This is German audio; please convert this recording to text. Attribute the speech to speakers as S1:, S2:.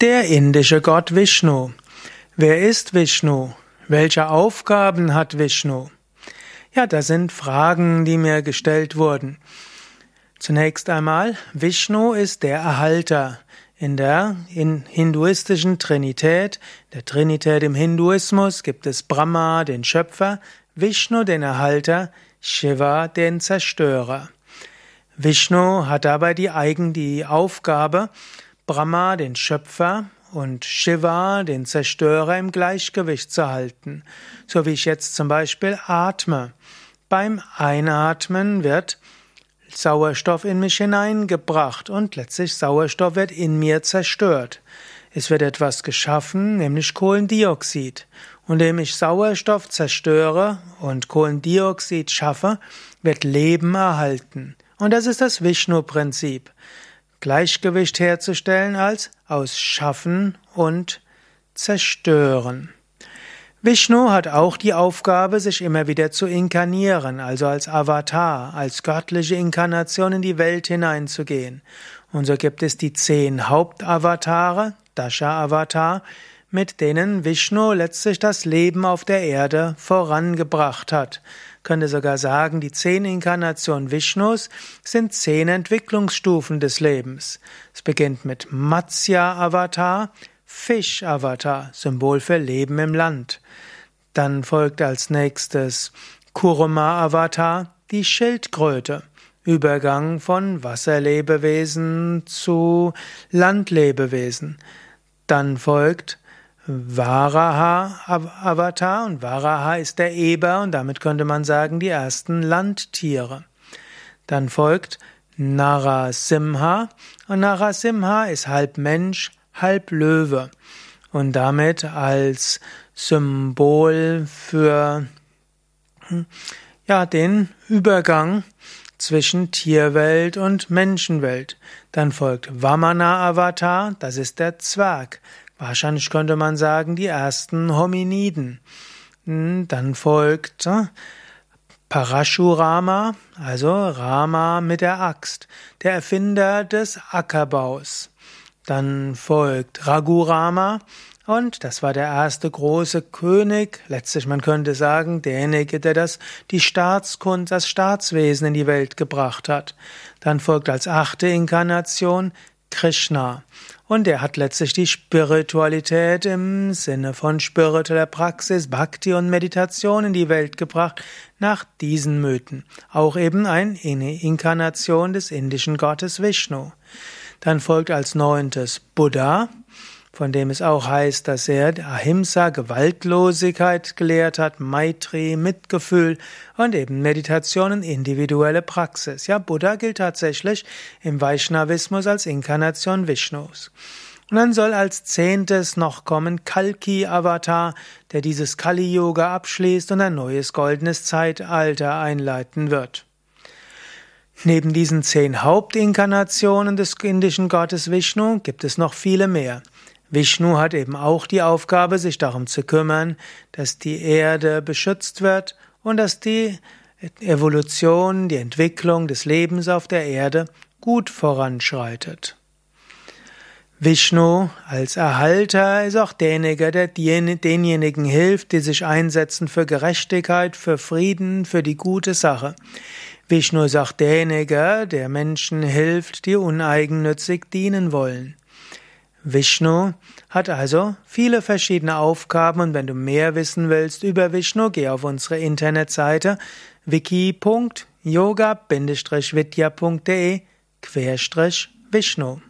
S1: Der indische Gott Vishnu. Wer ist Vishnu? Welche Aufgaben hat Vishnu? Ja, das sind Fragen, die mir gestellt wurden. Zunächst einmal, Vishnu ist der Erhalter. In der in hinduistischen Trinität, der Trinität im Hinduismus, gibt es Brahma, den Schöpfer, Vishnu, den Erhalter, Shiva, den Zerstörer. Vishnu hat dabei die eigen die Aufgabe, Brahma, den Schöpfer, und Shiva, den Zerstörer, im Gleichgewicht zu halten. So wie ich jetzt zum Beispiel atme. Beim Einatmen wird Sauerstoff in mich hineingebracht und letztlich Sauerstoff wird in mir zerstört. Es wird etwas geschaffen, nämlich Kohlendioxid. Und indem ich Sauerstoff zerstöre und Kohlendioxid schaffe, wird Leben erhalten. Und das ist das Vishnu-Prinzip. Gleichgewicht herzustellen als aus Schaffen und Zerstören. Vishnu hat auch die Aufgabe, sich immer wieder zu inkarnieren, also als Avatar, als göttliche Inkarnation in die Welt hineinzugehen. Und so gibt es die zehn Hauptavatare, Dasha-Avatar, mit denen Vishnu letztlich das Leben auf der Erde vorangebracht hat könnte sogar sagen, die zehn Inkarnationen Vishnus sind zehn Entwicklungsstufen des Lebens. Es beginnt mit Matsya-Avatar, Fisch-Avatar, Symbol für Leben im Land. Dann folgt als nächstes Kuruma-Avatar, die Schildkröte. Übergang von Wasserlebewesen zu Landlebewesen. Dann folgt Varaha-Avatar und Varaha ist der Eber und damit könnte man sagen die ersten Landtiere. Dann folgt Narasimha und Narasimha ist halb Mensch, halb Löwe und damit als Symbol für ja, den Übergang zwischen Tierwelt und Menschenwelt. Dann folgt Vamana Avatar, das ist der Zwerg. Wahrscheinlich könnte man sagen, die ersten Hominiden. Hm, dann folgt äh, Parashurama, also Rama mit der Axt, der Erfinder des Ackerbaus. Dann folgt Raghurama und das war der erste große König, letztlich man könnte sagen, derjenige, der das die Staatskunst, das Staatswesen in die Welt gebracht hat. Dann folgt als achte Inkarnation Krishna. Und er hat letztlich die Spiritualität im Sinne von spiritueller Praxis, Bhakti und Meditation in die Welt gebracht, nach diesen Mythen. Auch eben eine Inkarnation des indischen Gottes Vishnu. Dann folgt als neuntes Buddha von dem es auch heißt, dass er Ahimsa, Gewaltlosigkeit gelehrt hat, Maitri, Mitgefühl und eben Meditationen, individuelle Praxis. Ja, Buddha gilt tatsächlich im Vaishnavismus als Inkarnation Vishnus. Und dann soll als zehntes noch kommen Kalki Avatar, der dieses Kali Yoga abschließt und ein neues goldenes Zeitalter einleiten wird. Neben diesen zehn Hauptinkarnationen des indischen Gottes Vishnu gibt es noch viele mehr. Vishnu hat eben auch die Aufgabe, sich darum zu kümmern, dass die Erde beschützt wird und dass die Evolution, die Entwicklung des Lebens auf der Erde gut voranschreitet. Vishnu als Erhalter ist auch derjenige, der denjenigen hilft, die sich einsetzen für Gerechtigkeit, für Frieden, für die gute Sache. Vishnu ist auch derjenige, der Menschen hilft, die uneigennützig dienen wollen. Vishnu hat also viele verschiedene Aufgaben und wenn du mehr wissen willst über Vishnu, geh auf unsere Internetseite wiki.yoga-vidya.de Vishnu